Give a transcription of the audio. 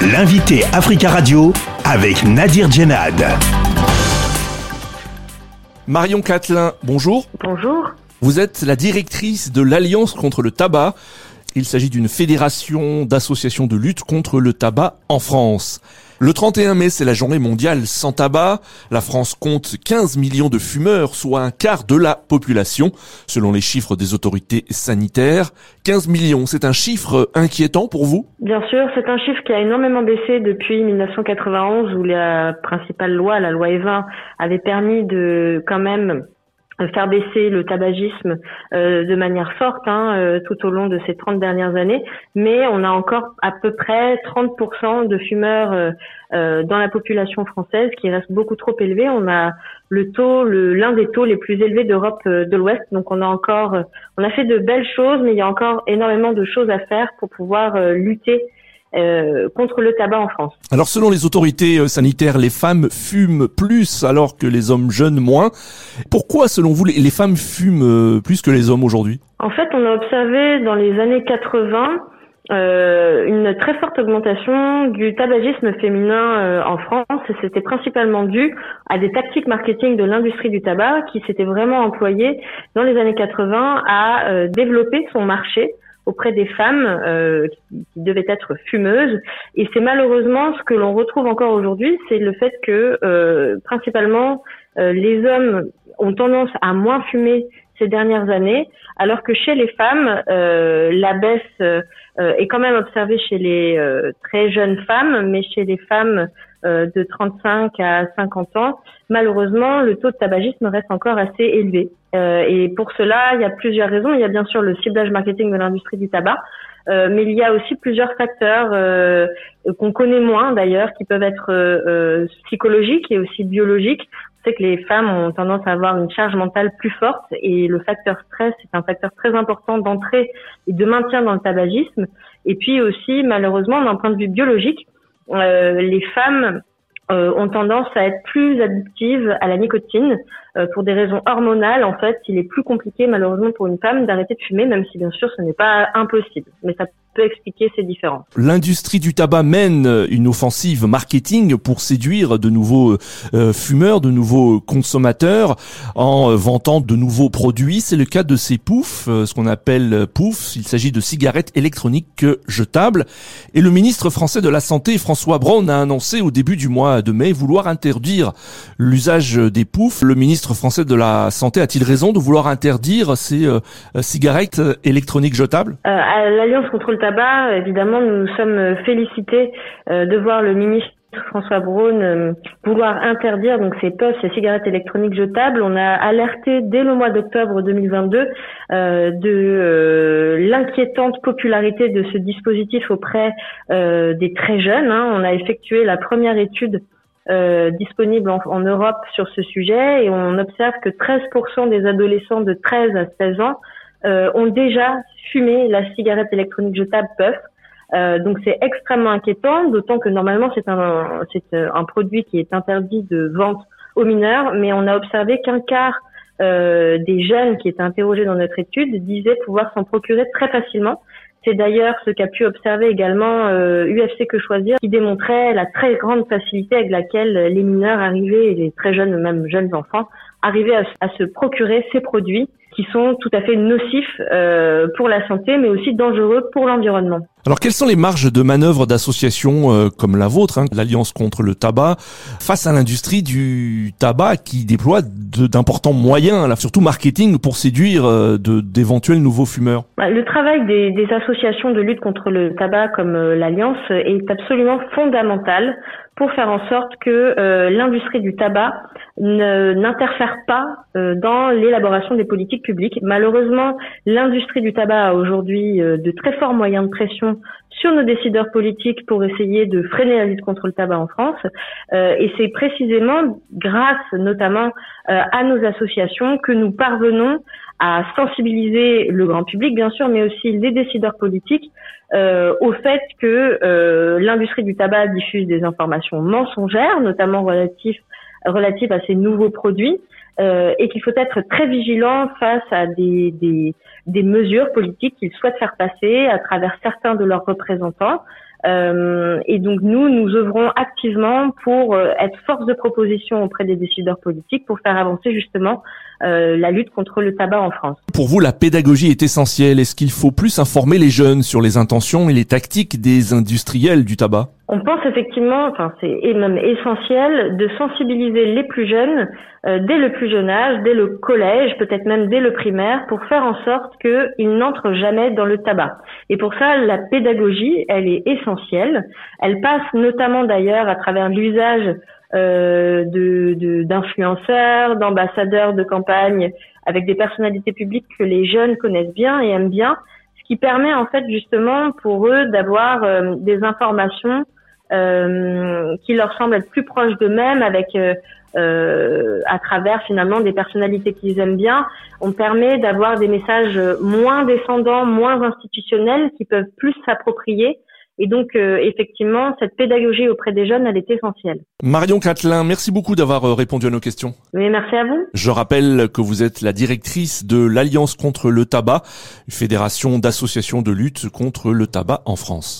L'invité Africa Radio avec Nadir Djenad. Marion Catelin, bonjour. Bonjour. Vous êtes la directrice de l'Alliance contre le tabac. Il s'agit d'une fédération d'associations de lutte contre le tabac en France. Le 31 mai, c'est la journée mondiale sans tabac. La France compte 15 millions de fumeurs, soit un quart de la population, selon les chiffres des autorités sanitaires. 15 millions, c'est un chiffre inquiétant pour vous? Bien sûr, c'est un chiffre qui a énormément baissé depuis 1991, où la principale loi, la loi E20, avait permis de quand même faire baisser le tabagisme euh, de manière forte hein, euh, tout au long de ces 30 dernières années, mais on a encore à peu près 30% de fumeurs euh, dans la population française qui reste beaucoup trop élevé. On a le taux, l'un des taux les plus élevés d'Europe de l'Ouest, donc on a encore, on a fait de belles choses, mais il y a encore énormément de choses à faire pour pouvoir lutter euh, contre le tabac en France. Alors selon les autorités euh, sanitaires, les femmes fument plus alors que les hommes jeunes moins. Pourquoi selon vous les femmes fument euh, plus que les hommes aujourd'hui? En fait, on a observé dans les années 80 euh, une très forte augmentation du tabagisme féminin en France et c'était principalement dû à des tactiques marketing de l'industrie du tabac qui s'étaient vraiment employées dans les années 80 à développer son marché auprès des femmes euh, qui, devaient être fumeuses. Et c'est malheureusement ce que l'on retrouve encore aujourd'hui, c'est le fait que euh, principalement euh, les hommes ont tendance à moins fumer ces dernières années, alors que chez les femmes, la baisse est quand même observée chez les très jeunes femmes, mais chez les femmes de 35 à 50 ans, malheureusement, le taux de tabagisme reste encore assez élevé. Euh, et pour cela, il y a plusieurs raisons. Il y a bien sûr le ciblage marketing de l'industrie du tabac, euh, mais il y a aussi plusieurs facteurs euh, qu'on connaît moins d'ailleurs, qui peuvent être euh, psychologiques et aussi biologiques. On sait que les femmes ont tendance à avoir une charge mentale plus forte et le facteur stress est un facteur très important d'entrée et de maintien dans le tabagisme. Et puis aussi, malheureusement, d'un point de vue biologique, les femmes ont tendance à être plus addictives à la nicotine euh, pour des raisons hormonales, en fait, il est plus compliqué malheureusement pour une femme d'arrêter de fumer, même si bien sûr ce n'est pas impossible. Mais ça peut expliquer ces différences. L'industrie du tabac mène une offensive marketing pour séduire de nouveaux euh, fumeurs, de nouveaux consommateurs, en vantant de nouveaux produits. C'est le cas de ces poufs, euh, ce qu'on appelle poufs. Il s'agit de cigarettes électroniques jetables. Et le ministre français de la Santé, François Braun, a annoncé au début du mois de mai vouloir interdire l'usage des poufs. Le ministre français de la Santé a-t-il raison de vouloir interdire ces euh, cigarettes électroniques jetables? Euh, À l'Alliance contre le tabac, évidemment, nous nous sommes félicités euh, de voir le ministre François Braun vouloir interdire ces puffs, ces cigarettes électroniques jetables. On a alerté dès le mois d'octobre 2022 de l'inquiétante popularité de ce dispositif auprès des très jeunes. Hein. On a effectué la première étude euh, disponible en, Europe sur ce sujet et on observe que 13% des adolescents de 13 à 16 ans euh, ont déjà fumé la cigarette électronique jetable puff. Euh, donc c'est extrêmement inquiétant, d'autant que normalement c'est un, c'est euh, un produit qui est interdit de vente aux mineurs, mais on a observé qu'un quart euh, des jeunes qui étaient interrogés dans notre étude disaient pouvoir s'en procurer très facilement. C'est d'ailleurs ce qu'a pu observer également UFC euh, Que Choisir, qui démontrait la très grande facilité avec laquelle les mineurs arrivaient, et les très jeunes, même jeunes enfants, arrivaient à se procurer ces produits qui sont tout à fait nocifs euh, pour la santé, mais aussi dangereux pour l'environnement. Alors, quelles sont les marges de manœuvre d'associations euh, comme la vôtre, hein, l'Alliance contre le tabac, face à l'industrie du tabac qui déploie d'importants moyens, là, surtout marketing, pour séduire euh, d'éventuels nouveaux fumeurs? Bah, Le travail des, des, associations de lutte contre le tabac comme euh, l'Alliance est absolument fondamental pour faire en sorte que l'industrie du tabac n'interfère pas euh, dans l'élaboration des politiques publiques. Malheureusement, l'industrie du tabac a aujourd'hui euh, de très forts moyens de pression sur nos décideurs politiques pour essayer de freiner la lutte contre le tabac en France. Euh, et c'est précisément grâce notamment à nos associations que nous parvenons à sensibiliser le grand public, bien sûr, mais aussi les décideurs politiques au fait que l'industrie du tabac diffuse des informations mensongères, notamment relatives relative à ces nouveaux produits euh, et qu'il faut être très vigilant face à des, des, des mesures politiques qu'ils souhaitent faire passer à travers certains de leurs représentants Euh, et donc nous, nous œuvrons activement pour euh, être force de proposition auprès des décideurs politiques pour faire avancer justement la lutte contre le tabac en France. Pour vous, la pédagogie est essentielle. Est-ce qu'il faut plus informer les jeunes sur les intentions et les tactiques des industriels du tabac? On pense effectivement, enfin c'est même essentiel, de sensibiliser les plus jeunes euh, dès le plus jeune âge, dès le collège, peut-être même dès le primaire, pour faire en sorte qu'ils n'entrent jamais dans le tabac. Et pour ça, la pédagogie, elle est essentielle. Elle passe notamment d'ailleurs à travers l'usage euh, de d'influenceurs, d'ambassadeurs de campagne avec des personnalités publiques que les jeunes connaissent bien et aiment bien, ce qui permet en fait justement pour eux d'avoir euh, des informations euh, qui leur semblent être plus proches d'eux-mêmes avec euh, à travers finalement des personnalités qu'ils aiment bien. On permet d'avoir des messages moins descendants, moins institutionnels qui peuvent plus s'approprier et donc, euh, effectivement, cette pédagogie auprès des jeunes, elle est essentielle. Marion Catelin, merci beaucoup d'avoir euh, répondu à nos questions. Oui, merci à vous. Je rappelle que vous êtes la directrice de l'Alliance contre le tabac, une fédération d'associations de lutte contre le tabac en France.